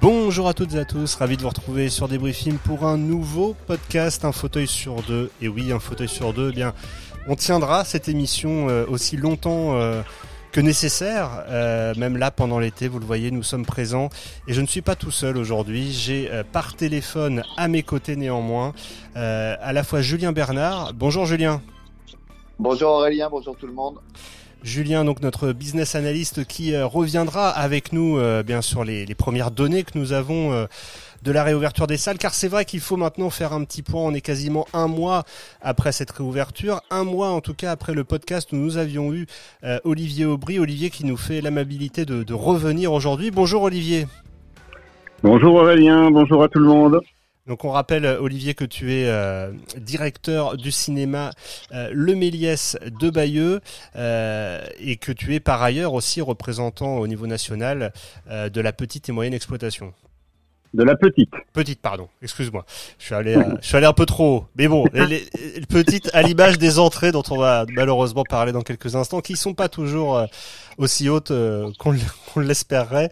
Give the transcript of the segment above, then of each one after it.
Bonjour à toutes et à tous, ravi de vous retrouver sur Débriefing pour un nouveau podcast, un fauteuil sur deux. Et oui, un fauteuil sur deux, eh bien, on tiendra cette émission euh, aussi longtemps euh, que nécessaire. Euh, même là, pendant l'été, vous le voyez, nous sommes présents. Et je ne suis pas tout seul aujourd'hui. J'ai par téléphone à mes côtés néanmoins à la fois Julien Bernard. Bonjour Julien. Bonjour Aurélien, bonjour tout le monde. Julien, donc notre business analyst, qui euh, reviendra avec nous euh, bien sûr les, premières données que nous avons euh, de la réouverture des salles, car c'est vrai qu'il faut maintenant faire un petit point. On est quasiment un mois après cette réouverture, un mois en tout cas après le podcast où nous avions eu Olivier Aubry, Olivier qui nous fait l'amabilité de, de revenir aujourd'hui. Bonjour Olivier. Bonjour Aurélien, bonjour à tout le monde. Donc on rappelle Olivier que tu es euh, directeur du cinéma euh, Le Méliès de Bayeux euh, et que tu es par ailleurs aussi représentant au niveau national de la petite et moyenne exploitation. De la petite. Petite, pardon. Excuse-moi. Je suis allé, je suis allé un peu trop haut. Mais bon, les, petites à l'image des entrées dont on va malheureusement parler dans quelques instants, qui sont pas toujours euh, aussi hautes euh, qu'on l'espérerait.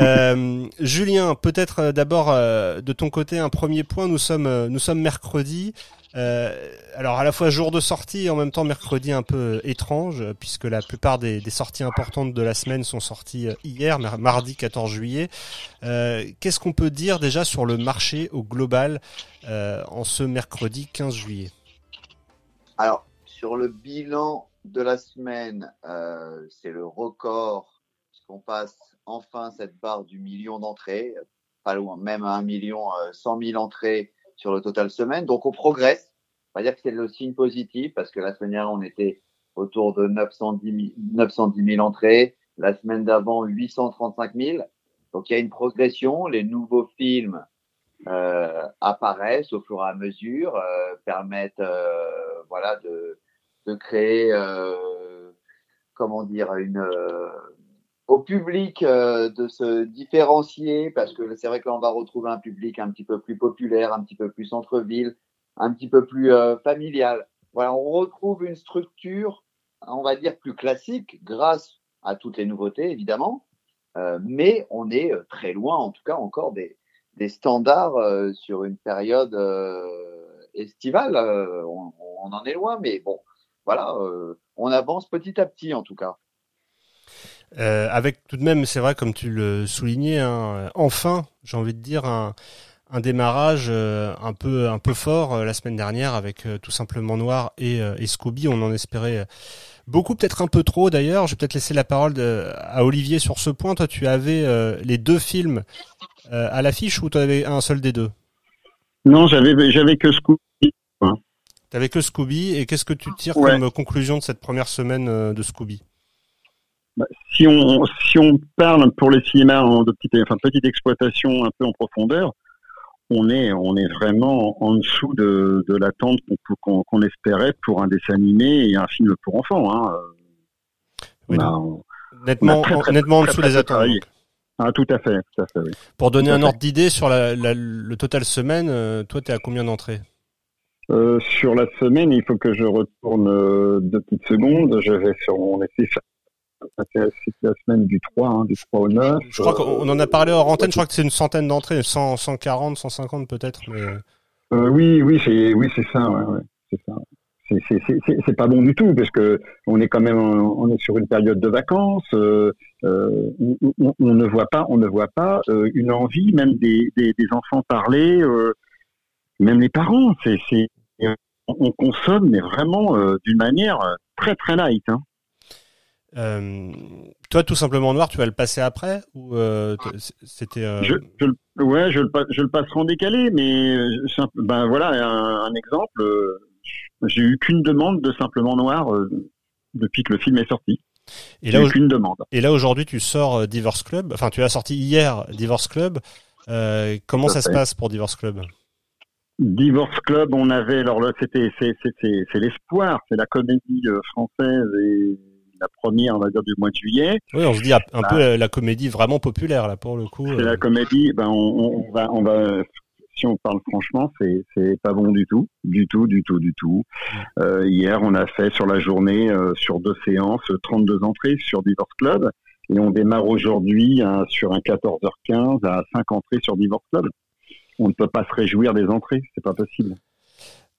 Euh, Julien, peut-être d'abord de ton côté un premier point. Nous sommes, nous sommes mercredi. Euh, alors à la fois jour de sortie et en même temps mercredi un peu étrange puisque la plupart des, sorties importantes de la semaine sont sorties euh, hier, mardi 14 juillet. Euh, qu'est-ce qu'on peut dire déjà sur le marché au global en ce mercredi 15 juillet? Alors sur le bilan de la semaine, c'est le record qu'on passe enfin cette barre du million d'entrées, pas loin, même à un million, 100 000 entrées sur le total semaine. Donc on progresse. On va dire que c'est le signe positif parce que la semaine dernière on était autour de 910 000, 910 000 entrées. La semaine d'avant 835 000. Donc il y a une progression. Les nouveaux films euh, apparaissent au fur et à mesure, euh, permettent euh, voilà de, de créer euh, comment dire une euh, au public euh, de se différencier parce que c'est vrai que là on va retrouver un public un petit peu plus populaire, un petit peu plus centre-ville, un petit peu plus euh, familial. Voilà, on retrouve une structure, on va dire plus classique grâce à toutes les nouveautés évidemment, euh, mais on est très loin en tout cas encore des, des standards sur une période estivale. On, on, en est loin, mais bon, voilà, on avance petit à petit en tout cas. Euh, avec tout de même, c'est vrai, comme tu le soulignais, hein, enfin, j'ai envie de dire, un, un démarrage euh, un peu un peu fort euh, la semaine dernière avec tout simplement Noir et, et, Scooby. On en espérait beaucoup, peut-être un peu trop d'ailleurs. Je vais peut-être laisser la parole de, à Olivier sur ce point. Toi, tu avais les deux films à l'affiche ou tu avais un seul des deux? Non, j'avais j'avais que Scooby. Tu avais que Scooby. Et qu'est-ce que tu tires comme conclusion de cette première semaine de Scooby? Si on si on parle pour les cinémas de petite enfin petite exploitation un peu en profondeur, on est on est vraiment en dessous de, de l'attente qu'on qu'on espérait pour un dessin animé et un film pour enfants. Hein. nettement nettement en dessous des attentes. Ah, tout à fait, tout à fait oui. Pour donner un ordre d'idée sur la, le total semaine, euh, toi, tu es à combien d'entrées? Euh, Sur la semaine, il faut que je retourne euh, deux petites secondes. Je vais sur mon essai c'était la semaine du 3, hein, du 3 au 9. Je crois qu'on en a parlé hors antenne, je crois que c'est une centaine d'entrées, 100, 140, 150 peut-être. Mais... Euh, oui, oui, c'est oui, ça, ouais, ouais, c'est ça. C'est pas bon du tout parce que on est quand même on est sur une période de vacances. Euh, euh, on, on, ne voit pas on ne voit pas euh, une envie même des, des, des enfants parler, même les parents. C'est on consomme mais vraiment d'une manière très très light. Hein. Euh, toi, tout simplement noir, tu vas le passer après ou euh, c'était euh... je, je, Ouais, je le, je le passerai en décalé, mais ben voilà un, un exemple. J'ai eu qu'une demande de simplement noir depuis que le film est sorti. Et là, qu'une demande. Et là aujourd'hui, tu sors Divorce Club. Enfin, tu as sorti hier Divorce Club. comment ça, ça se passe pour Divorce Club? Divorce Club, on avait alors là, c'était c'est l'espoir, c'est la comédie française et la première, on va dire, du mois de juillet. Oui, on se dit un peu bah. la comédie vraiment populaire, là, pour le coup. C'est la euh. comédie, ben, on, va, on va, si on parle franchement, c'est c'est pas bon du tout, du tout, du tout, du tout. Euh, hier, on a fait sur la journée, euh, sur deux séances, 32 entrées sur Divorce Club, et on démarre aujourd'hui hein, sur un 14h15 à 5 entrées sur Divorce Club. On ne peut pas se réjouir des entrées, c'est pas possible.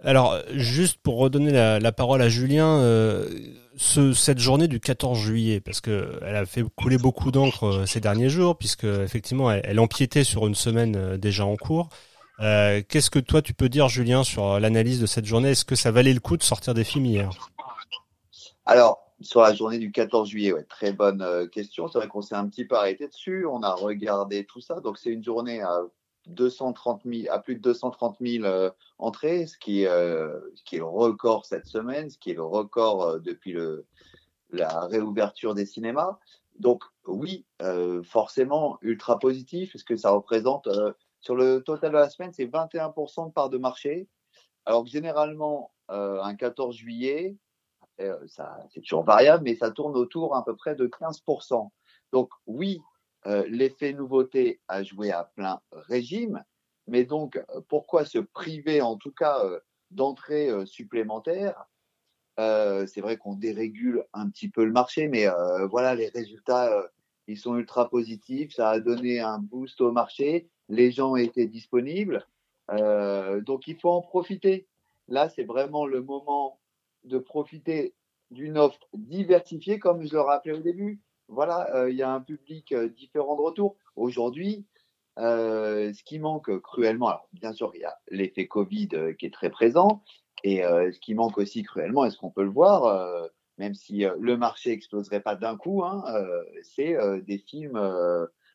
Alors, juste pour redonner la, parole à Julien, euh, ce, cette journée du 14 juillet, parce que elle a fait couler beaucoup d'encre euh, ces derniers jours, puisque effectivement, elle, empiétait sur une semaine euh, déjà en cours. Qu'est-ce que toi tu peux dire, Julien, sur l'analyse de cette journée? Est-ce que ça valait le coup de sortir des films hier? Alors, sur la journée du 14 juillet, ouais, très bonne question. C'est vrai qu'on s'est un petit peu arrêté dessus. On a regardé tout ça. Donc, c'est une journée à 230 000, à plus de 230 000 euh, entrées, ce qui, euh, ce qui est le record cette semaine, ce qui est le record euh, depuis le, la réouverture des cinémas. Donc oui, euh, forcément ultra positif, parce que ça représente sur le total de la semaine, c'est 21% de part de marché. Alors que généralement, un 14 juillet, ça c'est toujours variable, mais ça tourne autour à peu près de 15%. Donc oui, euh, l'effet nouveauté a joué à plein régime, mais donc pourquoi se priver en tout cas euh, d'entrées euh, supplémentaires? C'est vrai qu'on dérégule un petit peu le marché, mais voilà, les résultats, ils sont ultra positifs, ça a donné un boost au marché, les gens étaient disponibles, donc il faut en profiter. Là, c'est vraiment le moment de profiter d'une offre diversifiée, comme je le rappelais au début voilà, euh, il y a un public euh, différent de retour. Aujourd'hui, euh, ce qui manque cruellement, alors bien sûr, il y a l'effet Covid qui est très présent, et ce qui manque aussi cruellement, est-ce qu'on peut le voir, même si le marché exploserait pas d'un coup, hein, c'est des films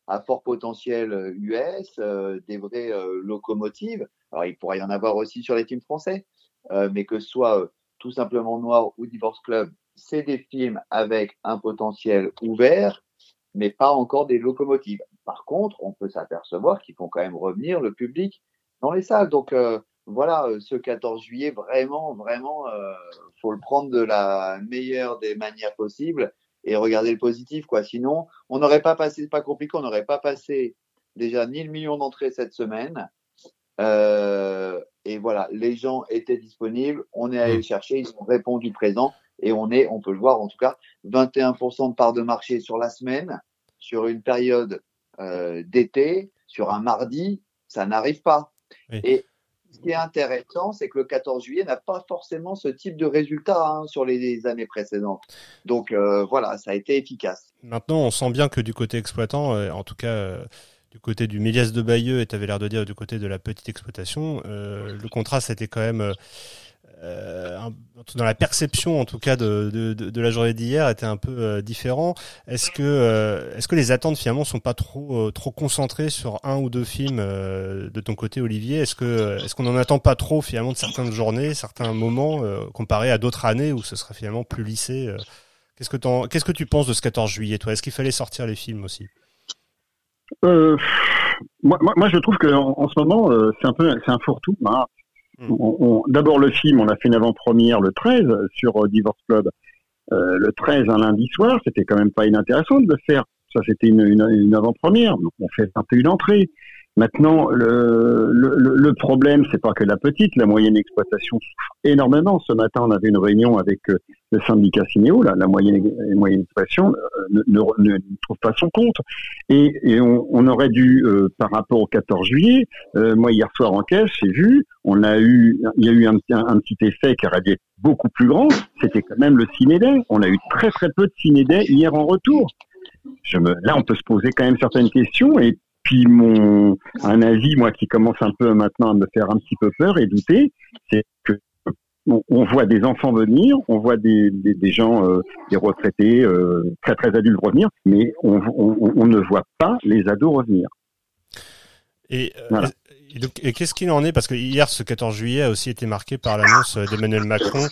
à fort potentiel US, des vraies locomotives. Alors il pourrait y en avoir aussi sur les films français, mais que ce soit tout simplement Noir ou Divorce Club, c'est des films avec un potentiel ouvert, mais pas encore des locomotives. Par contre, on peut s'apercevoir qu'ils font quand même revenir le public dans les salles. Donc euh, voilà, euh, ce 14 juillet, vraiment, vraiment, euh, faut le prendre de la meilleure des manières possibles et regarder le positif, quoi. Sinon, on n'aurait pas passé, pas compliqué, on n'aurait pas passé déjà ni le million d'entrées cette semaine. Euh, et voilà, les gens étaient disponibles, on est allé le chercher, ils ont répondu présent et on est, on peut le voir en tout cas, 21% de part de marché sur la semaine, sur une période euh, d'été, sur un mardi, ça n'arrive pas. Et ce qui est intéressant, c'est que le 14 juillet n'a pas forcément ce type de résultat hein, sur les, années précédentes. Donc euh, voilà, ça a été efficace. Maintenant, on sent bien que du côté exploitant, euh, en tout cas euh, du côté du Méliès de Bayeux, et tu avais l'air de dire du côté de la petite exploitation, le contraste était quand même euh, dans la perception en tout cas de, de, de, la journée d'hier était un peu euh, différent. Est-ce que euh, est-ce que les attentes finalement sont pas trop trop concentrées sur un ou deux films de ton côté Olivier? Est-ce que est-ce qu'on n'en attend pas trop finalement de certaines journées, certains moments comparé à d'autres années où ce serait finalement plus lissé Qu'est-ce que qu'est-ce que tu penses de ce 14 juillet toi? Est-ce qu'il fallait sortir les films aussi? Moi, moi, je trouve que en, ce moment, c'est un peu, c'est un fourre-tout. Hein. Mm. D'abord le film, on a fait une avant-première le 13 sur euh, Divorce Club. Euh, le 13, un lundi soir, c'était quand même pas inintéressant de le faire. Ça, c'était une, une, une avant-première. On fait un peu une entrée. Maintenant, le, le, le problème, c'est pas que la petite, la moyenne exploitation souffre énormément. Ce matin, on avait une réunion avec euh, le syndicat Cinéo, la, la moyenne, moyenne exploitation euh, ne, trouve pas son compte. Et, on, aurait dû, euh, par rapport au 14 juillet, moi hier soir en caisse, j'ai vu, on a eu, il y a eu un, petit effet qui aurait dû être beaucoup plus grand. C'était quand même le cinédé. On a eu très très peu de cinédé hier en retour. Là, on peut se poser quand même certaines questions et puis mon un avis, moi, qui commence un peu maintenant à me faire un petit peu peur et douter, c'est que on, voit des enfants venir, on voit des, des, des gens, euh, des retraités, euh, très très adultes revenir, mais on, on, on, ne voit pas les ados revenir. Et, euh, et qu'est-ce qu'il en est? Parce que hier, ce 14 juillet a aussi été marqué par l'annonce d'Emmanuel Macron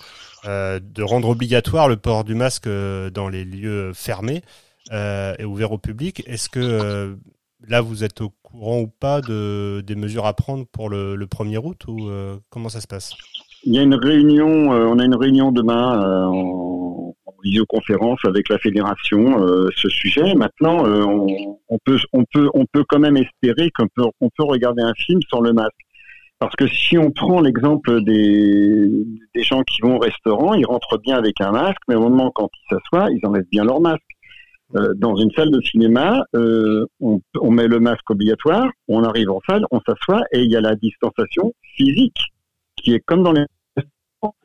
euh, de rendre obligatoire le port du masque dans les lieux fermés et ouverts au public. Est-ce que là, vous êtes au courant ou pas de, des mesures à prendre pour le, le 1er août ou euh, comment ça se passe? Il y a une réunion, euh, on a une réunion demain euh, en, en, visioconférence avec la fédération ce sujet. Maintenant, on, on, peut, on peut, on peut quand même espérer qu'on peut, on peut regarder un film sans le masque. Parce que si on prend l'exemple des, des gens qui vont au restaurant, ils rentrent bien avec un masque, mais au moment quand ils s'assoient, ils enlèvent bien leur masque. Euh, dans une salle de cinéma, euh, on, on, met le masque obligatoire, on arrive en salle, on s'assoit et il y a la distanciation physique qui est comme dans les restaurants.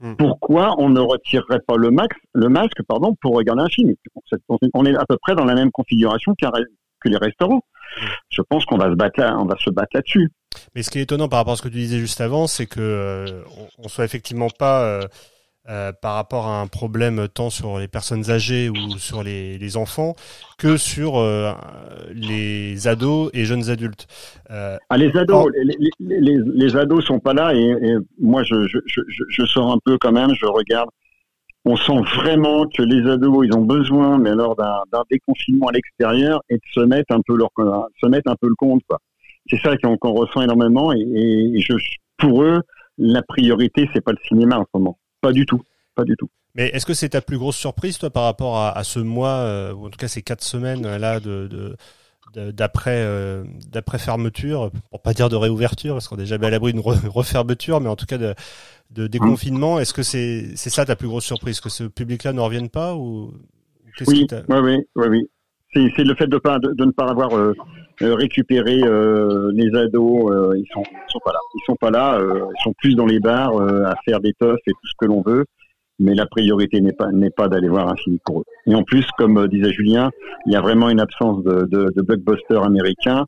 Hmm. Pourquoi on ne retirerait pas le, max, le masque pardon, pour regarder un film? On est à peu près dans la même configuration que les restaurants. Hmm. Je pense qu'on va se battre là, on va se battre là-dessus. Mais ce qui est étonnant par rapport à ce que tu disais juste avant, c'est que euh, on, on soit effectivement pas euh, par rapport à un problème tant sur les personnes âgées ou sur les, les enfants que sur euh, les ados et jeunes adultes. Euh, Ah, les ados, les, les, ados sont pas là et, et moi je, je, je, je sors un peu quand même, je regarde. On sent vraiment que les ados, ils ont besoin, mais alors d'un déconfinement à l'extérieur et de se mettre un peu leur se mettre un peu le compte. C'est ça qu'on ressent énormément et, et pour eux, la priorité c'est pas le cinéma en ce moment, pas du tout, pas du tout. mais est-ce que c'est ta plus grosse surprise toi par rapport à, à ce mois euh, ou en tout cas ces quatre semaines euh, là de, d'après euh, d'après fermeture pour pas dire de réouverture parce qu'on est jamais à l'abri d'une re- refermeture mais en tout cas de, de déconfinement est-ce que c'est c'est ça ta plus grosse surprise que ce public là ne revienne pas ou Oui, oui, oui, oui, oui. C'est, c'est le fait de, pas, de, de ne pas avoir euh, euh, récupéré euh, les ados. euh, ils sont, ils sont pas là. Ils sont pas là. ils sont plus dans les bars à faire des teufs et tout ce que l'on veut. Mais la priorité n'est pas n'est pas d'aller voir un film pour eux. Et en plus, comme disait Julien, il y a vraiment une absence de, de, de blockbuster américain.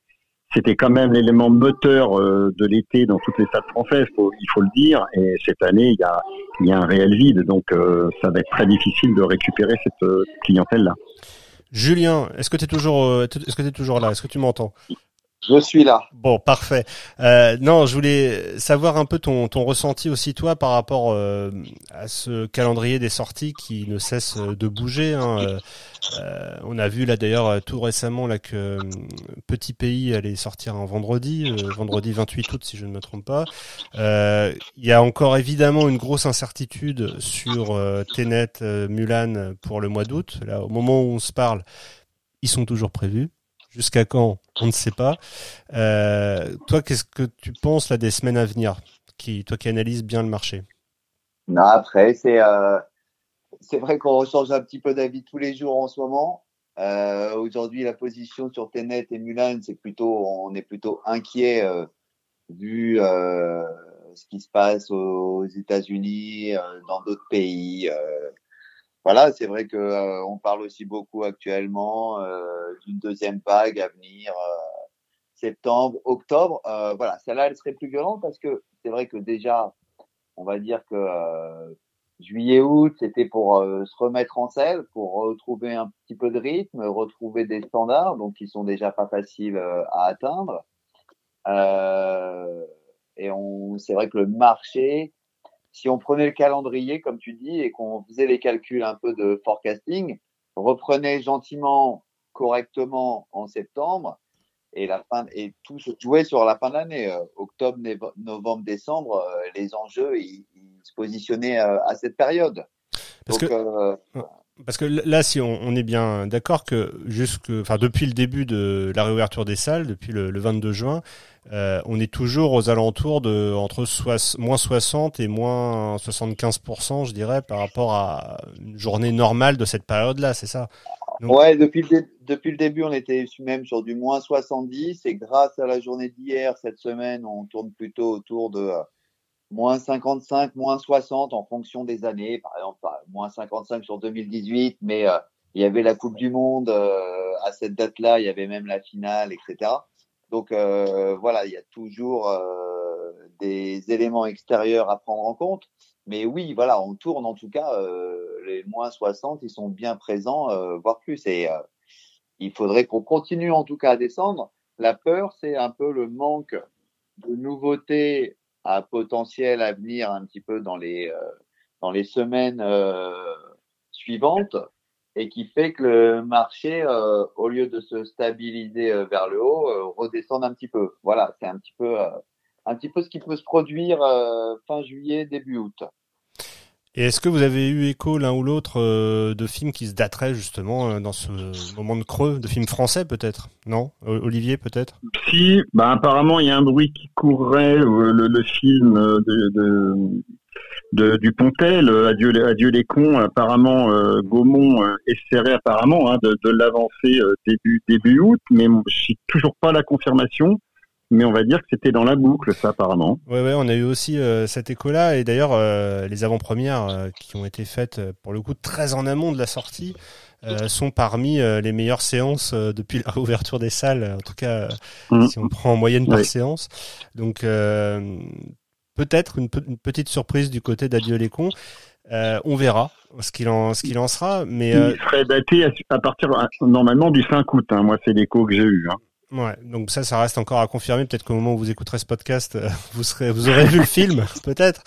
C'était quand même l'élément moteur de l'été dans toutes les salles françaises, faut- il faut le dire. Et cette année, il y a, il y a un réel vide, donc euh, ça va être très difficile de récupérer cette clientèle-là. Julien est-ce que tu es toujours euh, tu es toujours là? Est-ce que tu m'entends? Je suis là. Bon, parfait. Euh, non, je voulais savoir un peu ton, ton ressenti aussi, toi, par rapport euh, à ce calendrier des sorties qui ne cesse euh, de bouger. hein. On a vu là d'ailleurs tout récemment là que Petit Pays allait sortir un vendredi, vendredi 28 août si je ne me trompe pas. Il y a encore évidemment une grosse incertitude sur Tenet, Mulan pour le mois d'août. Là, au moment où on se parle, ils sont toujours prévus. Jusqu'à quand On ne sait pas. Euh, toi, qu'est-ce que tu penses là des semaines à venir qui, Toi qui analyses bien le marché? Non, après, c'est euh, c'est vrai qu'on change un petit peu d'avis tous les jours en ce moment. Euh, Aujourd'hui, la position sur Tenet et Mulan, c'est plutôt, on est plutôt inquiet euh, vu euh, ce qui se passe aux États-Unis, euh, dans d'autres pays. Voilà, c'est vrai que euh, on parle aussi beaucoup actuellement euh, d'une deuxième vague à venir. euh, septembre, octobre, euh, voilà, celle-là, elle serait plus violente parce que c'est vrai que déjà, on va dire que juillet, août, c'était pour euh, se remettre en selle, pour retrouver un petit peu de rythme, retrouver des standards, donc qui sont déjà pas faciles à atteindre. Euh, et on, c'est vrai que le marché, si on prenait le calendrier, comme tu dis, et qu'on faisait les calculs un peu de forecasting, reprenait gentiment, correctement en septembre, et la fin et tout se jouait sur la fin de l'année euh, octobre novembre décembre euh, les enjeux ils, ils se positionnaient euh, à cette période. Parce donc que euh, Parce que là, si on, est bien d'accord que jusque, enfin depuis le début de la réouverture des salles, depuis le, le 22 juin, euh, on est toujours aux alentours de entre moins 60 et moins 75 je dirais, par rapport à une journée normale de cette période-là, c'est ça? Ouais depuis le depuis le début on était même sur du moins 70 et grâce à la journée d'hier cette semaine on tourne plutôt autour de moins 55 moins 60 en fonction des années. Par exemple moins 55 sur 2018 mais euh, il y avait la Coupe du Monde euh, à cette date-là il y avait même la finale etc donc euh, voilà il y a toujours euh, des éléments extérieurs à prendre en compte. Mais oui voilà on tourne en tout cas euh, les moins 60 ils sont bien présents euh, voire plus. Et il faudrait qu'on continue en tout cas à descendre. La peur, c'est un peu le manque de nouveautés à potentiel à venir un petit peu dans les euh, dans les semaines euh, suivantes et qui fait que le marché, euh, au lieu de se stabiliser euh, vers le haut, euh, redescende un petit peu. Voilà, c'est un petit peu un petit peu ce qui peut se produire fin juillet début août. Et est-ce que vous avez eu écho l'un ou l'autre euh, de films qui se dateraient justement euh, dans ce moment de creux, de films français peut-être? Non? Olivier peut-être? Si, bah apparemment il y a un bruit qui courrait, euh, le, film de, de, du Pontel, Adieu, les cons, apparemment Gaumont essaierait apparemment hein, de, de l'avancer début, août, mais je suis toujours pas la confirmation mais on va dire que c'était dans la boucle, ça apparemment. Ouais, ouais, on a eu aussi euh, cet écho-là, et d'ailleurs euh, les avant-premières euh, qui ont été faites pour le coup très en amont de la sortie sont parmi les meilleures séances depuis la réouverture des salles, en tout cas mmh. si on prend en moyenne par séance. Donc peut-être une, petite surprise du côté d'Adieu les cons. on verra ce qu'il en, ce qu'il en sera, mais il serait daté à, partir normalement du 5 août. Hein. Moi, c'est l'écho que j'ai eu. Hein. Ouais, donc ça, ça reste encore à confirmer. Peut-être qu'au moment où vous écouterez ce podcast, euh, vous serez, vous aurez vu le film, peut-être.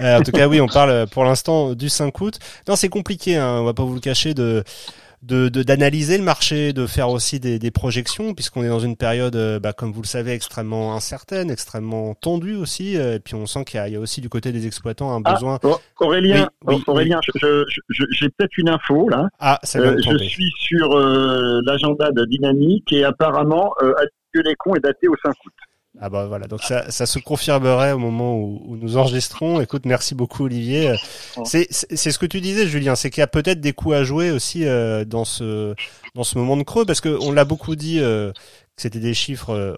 Euh, en tout cas, oui, on parle euh, pour l'instant du 5 août. Non, c'est compliqué. Hein, on va pas vous le cacher de de d'analyser le marché, de faire aussi des, des projections, puisqu'on est dans une période, euh, bah, comme vous le savez, extrêmement incertaine, extrêmement tendue aussi. Euh, et puis on sent qu'il y, y, a aussi du côté des exploitants un ah, besoin. Aurélien, Aurélien, j'ai peut-être une info là. Ah, ça euh, Je suis sur l'agenda de Dynamique et apparemment, Adieu les cons est daté au 5 août. Ah bah voilà, donc ça, ça se confirmerait au moment où, où nous enregistrons. Écoute, merci beaucoup Olivier. C'est c'est ce que tu disais Julien, c'est qu'il y a peut-être des coups à jouer aussi euh, dans ce dans ce moment de creux parce que on l'a beaucoup dit euh, que c'était des chiffres euh,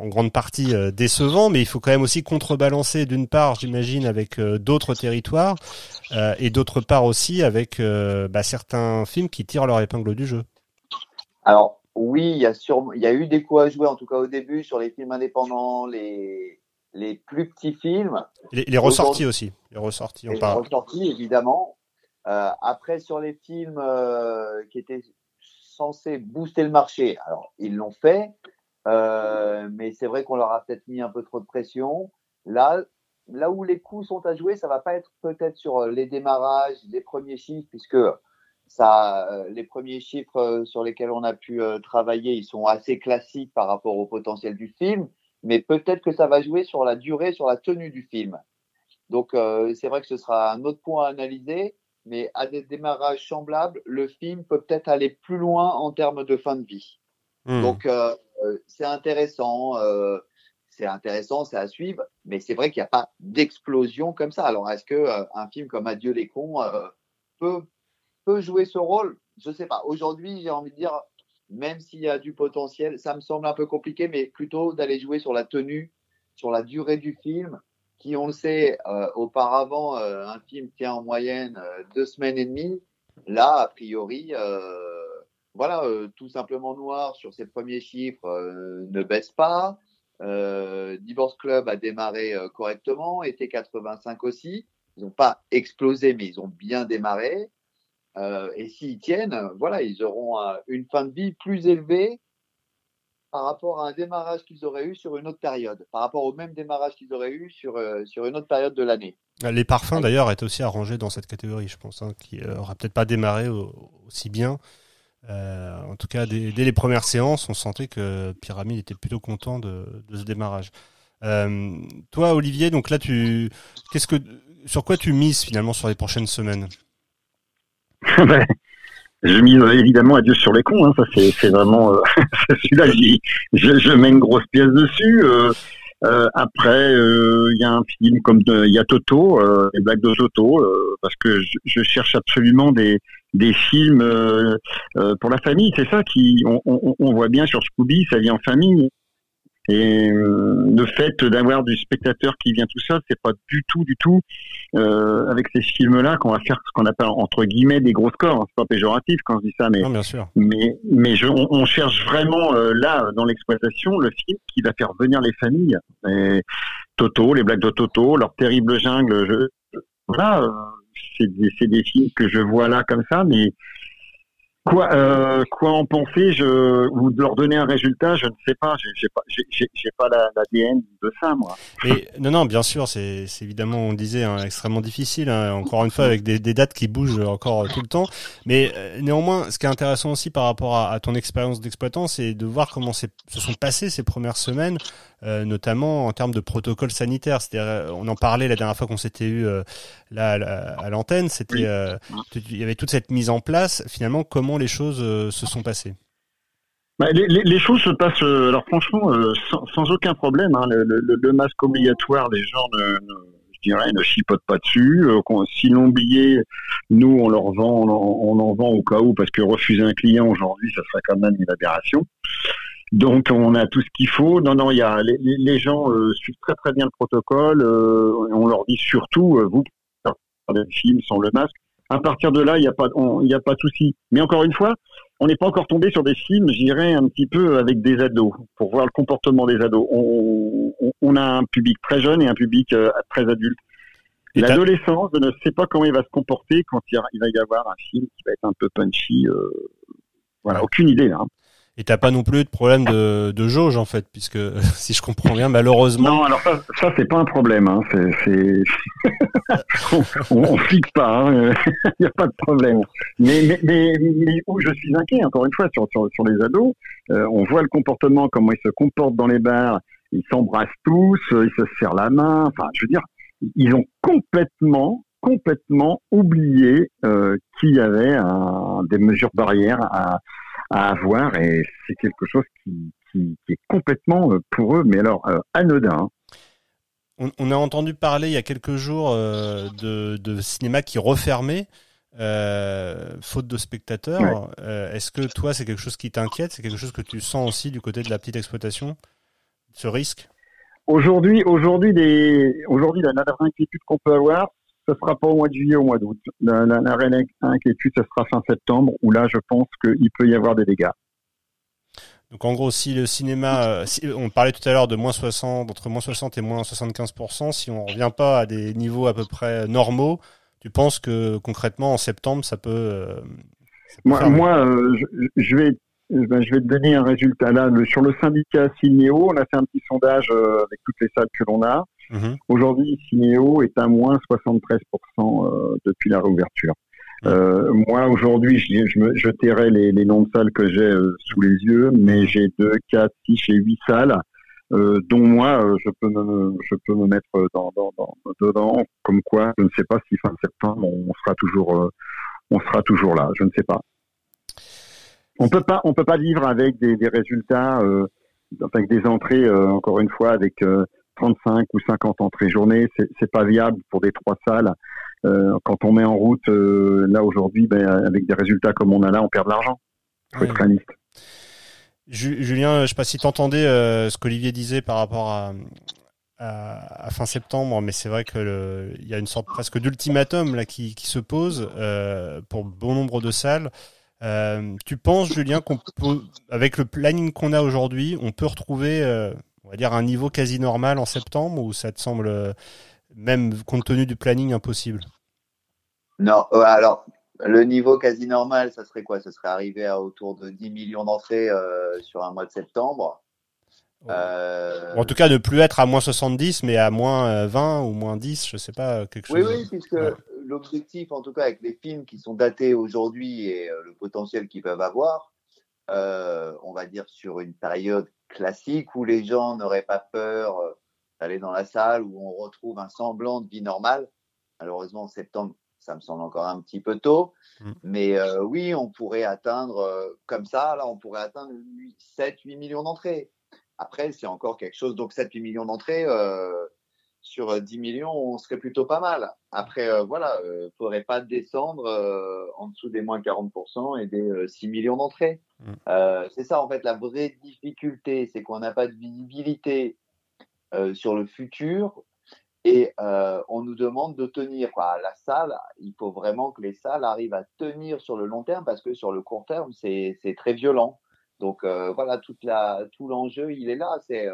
en grande partie décevants, mais il faut quand même aussi contrebalancer d'une part, j'imagine, avec d'autres territoires et d'autre part aussi avec bah, certains films qui tirent leur épingle du jeu. Alors oui, il y, a il y a eu des coups à jouer, en tout cas au début, sur les films indépendants, les, les plus petits films. Les, les ressortis aussi. Les ressortis, on les ressortis, évidemment. Euh, après, sur les films euh, qui étaient censés booster le marché, alors ils l'ont fait, euh, mais c'est vrai qu'on leur a peut-être mis un peu trop de pression. Là, là où les coups sont à jouer, ça va pas être peut-être sur les démarrages, les premiers chiffres, puisque ça, euh, les premiers chiffres euh, sur lesquels on a pu euh, travailler, ils sont assez classiques par rapport au potentiel du film, mais peut-être que ça va jouer sur la durée, sur la tenue du film. Donc c'est vrai que ce sera un autre point à analyser, mais à des démarrages semblables, le film peut peut-être aller plus loin en termes de fin de vie. Hmm. Donc c'est intéressant, c'est intéressant, c'est à suivre, mais c'est vrai qu'il n'y a pas d'explosion comme ça. Alors est-ce que un film comme Adieu les cons peut peut jouer ce rôle Je sais pas. Aujourd'hui, j'ai envie de dire, même s'il y a du potentiel, ça me semble un peu compliqué, mais plutôt d'aller jouer sur la tenue, sur la durée du film, qui, on le sait, euh, auparavant, euh, un film tient en moyenne euh, deux semaines et demie. Là, a priori, voilà, tout simplement noir sur ses premiers chiffres ne baisse pas. Divorce Club a démarré correctement, été 85 aussi. Ils n'ont pas explosé, mais ils ont bien démarré. Euh, et s'ils tiennent, voilà, ils auront une fin de vie plus élevée par rapport à un démarrage qu'ils auraient eu sur une autre période, par rapport au même démarrage qu'ils auraient eu sur, euh, sur une autre période de l'année. Les parfums d'ailleurs étaient aussi arrangés dans cette catégorie, je pense, hein, qui euh, aura peut-être pas démarré aussi bien. en tout cas, dès, les premières séances, on sentait que Pyramide était plutôt content de, de ce démarrage. toi, Olivier, donc là, tu, qu'est-ce que, sur quoi tu mises finalement sur les prochaines semaines? je mise évidemment à Dieu sur les cons. Hein, ça c'est vraiment euh, celui-là. Je, je, mets une grosse pièce dessus. Euh, euh, après, il y a un film comme il y a Toto, les blagues de Toto, parce que je, je, cherche absolument des des films pour la famille. C'est ça qui on, on, on, voit bien sur Scooby, ça vient en famille. Et euh, le fait d'avoir du spectateur qui vient tout seul, c'est pas du tout, du tout euh, avec ces films-là qu'on va faire ce qu'on appelle entre guillemets des gros scores. C'est pas péjoratif quand je dis ça, mais non, bien sûr. mais mais je, on, cherche vraiment euh, là dans l'exploitation le film qui va faire venir les familles. Et Toto, les blagues de Toto, leur terrible jungle. Je, voilà, euh, c'est des, des films que je vois là comme ça, mais Quoi, euh, quoi en penser je, Ou de leur donner un résultat, je ne sais pas. J'ai pas, j'ai pas l'ADN de ça, moi. Et, non, non, bien sûr, c'est évidemment, on disait, hein, extrêmement difficile. Hein, encore une fois, avec des, des, dates qui bougent encore tout le temps. Mais euh, néanmoins, ce qui est intéressant aussi par rapport à, à ton expérience d'exploitant, c'est de voir comment se sont passées ces premières semaines, euh, notamment en termes de protocole sanitaire. C'est-à-dire, euh, on en parlait la dernière fois qu'on s'était eu là à l'antenne. C'était, il y avait toute cette mise en place. Finalement, comment les choses euh, se sont passées bah, les, choses se passent, euh, alors franchement, euh, sans, aucun problème. Hein. le, masque obligatoire, les gens ne, je dirais, ne chipotent pas dessus. si l'ont oublié, nous, on leur vend, on, en vend au cas où, parce que refuser un client aujourd'hui, ça serait quand même une aberration. Donc, on a tout ce qu'il faut. Non, non, il y a les, gens suivent très très bien le protocole. on leur dit surtout, vous, des films sans le masque, à partir de là, il n'y a pas, il a pas de souci. Mais encore une fois, on n'est pas encore tombé sur des films, j'irais un petit peu avec des ados pour voir le comportement des ados. On, a un public très jeune et un public euh, très adulte. L'adolescence ne sait pas comment il va se comporter quand il, va y avoir un film qui va être un peu punchy. Euh, voilà, aucune idée là. Hein. Et t'as pas non plus de problème de, de jauge en fait, puisque si je comprends bien, malheureusement. Non, alors ça, ça c'est pas un problème. Hein. C'est, on, on, fixe pas. Il hein. n'y a pas de problème. Mais, mais, mais, mais, où je suis inquiet, encore une fois, sur, sur, sur les ados, euh, on voit le comportement, comment ils se comportent dans les bars. Ils s'embrassent tous, ils se serrent la main. Enfin, je veux dire, ils ont complètement complètement oublié euh, qu'il y avait un, des mesures barrières à, à avoir et c'est quelque chose qui, qui, est complètement euh, pour eux, mais alors euh, anodin. On, a entendu parler il y a quelques jours euh, de, de, cinéma qui refermait. faute de spectateurs, est-ce que toi c'est quelque chose qui t'inquiète? C'est quelque chose que tu sens aussi du côté de la petite exploitation? Ce risque? Aujourd'hui, aujourd'hui, aujourd'hui, la dernière inquiétude qu'on peut avoir, ce sera pas au mois de juillet, au mois d'août. La, la, la réelle inquiétude, ce sera fin septembre, où là, je pense qu'il peut y avoir des dégâts. Donc en gros, si le cinéma, euh, on parlait tout à l'heure de moins 60, entre moins 60 et moins 75%, si on revient pas à des niveaux à peu près normaux, tu penses que concrètement en septembre, ça peut. Euh, moi, moi euh, je, vais, ben, je vais te donner un résultat là. sur le syndicat Cinéo, on a fait un petit sondage avec toutes les salles que l'on a. Mhm. Aujourd'hui, Cinéo est à moins 73% euh, depuis la réouverture. Mhm. Euh, moi, aujourd'hui, je, je, je tairai les, les, noms de salles que j'ai euh, sous les yeux, mais j'ai 2, 4, 6 et 8 salles, euh, dont moi, je, peux me, je peux me mettre dans, dans, dans, dedans, comme quoi, je ne sais pas si fin septembre, on sera toujours, on sera toujours là, je ne sais pas. On peut pas, on peut pas vivre avec des, des résultats, avec des entrées, encore une fois, avec 35 ou 50 entrées journée, c'est pas viable pour des trois salles. Euh, quand on met en route, euh, là aujourd'hui, ben, avec des résultats comme on a là, on perd de l'argent. Faut être réaliste. Julien, je sais pas si tu entendais euh, ce qu'Olivier disait par rapport à, à, fin septembre, mais c'est vrai que il y a une sorte presque d'ultimatum là qui, qui, se pose pour bon nombre de salles. tu penses, Julien, qu'on peut, avec le planning qu'on a aujourd'hui, on peut retrouver on va dire, un niveau quasi normal en septembre ou ça te semble, euh, même compte tenu du planning, impossible? Non, alors le niveau quasi normal, ça serait quoi? Ça serait arrivé à autour de 10 millions d'entrées euh, sur un mois de septembre. Euh... En tout cas, ne plus être à moins 70, mais à moins 20 ou moins 10, je sais pas, quelque chose. Oui, oui, puisque l'objectif, en tout cas, avec les films qui sont datés aujourd'hui et euh, le potentiel qu'ils peuvent avoir, on va dire sur une période classique où les gens n'auraient pas peur euh, d'aller dans la salle, où on retrouve un semblant de vie normale. Malheureusement, en septembre, ça me semble encore un petit peu tôt. Mm. Mais euh, oui, on pourrait atteindre, euh, comme ça, là, on pourrait atteindre 7, 8 millions d'entrées. Après, c'est encore quelque chose. Donc, 7, 8 millions d'entrées, euh, sur 10 millions, on serait plutôt pas mal. Après, voilà, euh, faudrait pas descendre en dessous des moins 40% et des 6 millions d'entrées. Mm. Euh, c'est ça en fait la vraie difficulté, c'est qu'on n'a pas de visibilité euh, sur le futur et euh, on nous demande de tenir. La salle, il faut vraiment que les salles arrivent à tenir sur le long terme parce que sur le court terme, c'est très violent. Donc voilà, tout l'enjeu, il est là, c'est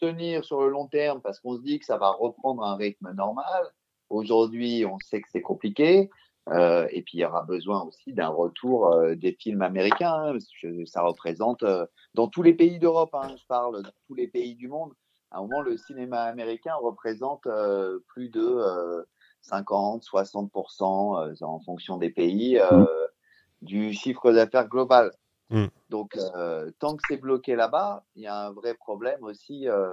tenir sur le long terme parce qu'on se dit que ça va reprendre un rythme normal. Aujourd'hui, on sait que c'est compliqué. Euh, et puis il y aura besoin aussi d'un retour euh, des films américains. hein, parce que ça représente euh, dans tous les pays d'Europe. Hein, je parle de tous les pays du monde. À un moment, le cinéma américain représente euh, plus de euh, 50, 60% euh, en fonction des pays euh, du chiffre d'affaires global. Mm. Donc, euh, tant que c'est bloqué là-bas, il y a un vrai problème aussi euh,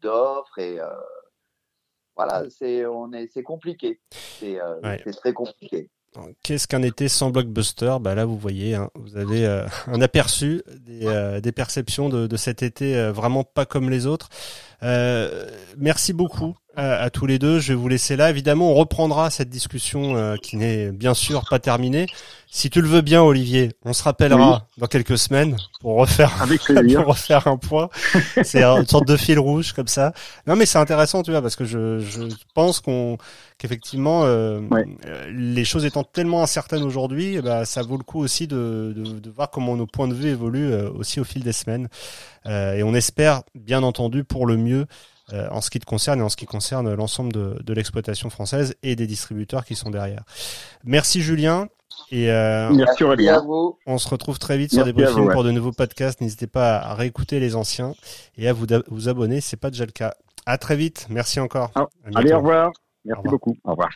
d'offres et euh, voilà, c'est on est c'est compliqué. C'est euh, Ouais. très compliqué. Qu'est-ce qu'un été sans blockbuster? Bah là, vous voyez, hein, vous avez euh, un aperçu des, euh, des perceptions de, de cet été euh, vraiment pas comme les autres. Euh, merci beaucoup à, à tous les deux. Je vais vous laisser là. Évidemment, on reprendra cette discussion euh, qui n'est bien sûr pas terminée. Si tu le veux bien, Olivier, on se rappellera dans quelques semaines pour refaire Avec pour refaire un point. C'est une sorte de fil rouge comme ça. Non, mais c'est intéressant, tu vois, parce que je, je pense qu'on qu'effectivement euh, Ouais. euh, les choses étant tellement incertaines aujourd'hui, ben, ça vaut le coup aussi de, de, de voir comment nos points de vue évoluent euh, aussi au fil des semaines. Euh, et on espère, bien entendu, pour le mieux. euh, en ce qui te concerne et en ce qui concerne l'ensemble de, de l'exploitation française et des distributeurs qui sont derrière. Merci Julien et euh, Merci Aurélien. on se retrouve très vite sur des ouais. pour de nouveaux podcasts. N'hésitez pas à réécouter les anciens et à vous, vous abonner, c'est pas déjà le cas. À très vite. Merci encore. Ah, Allez, au revoir. Au Merci revoir. beaucoup. Au revoir.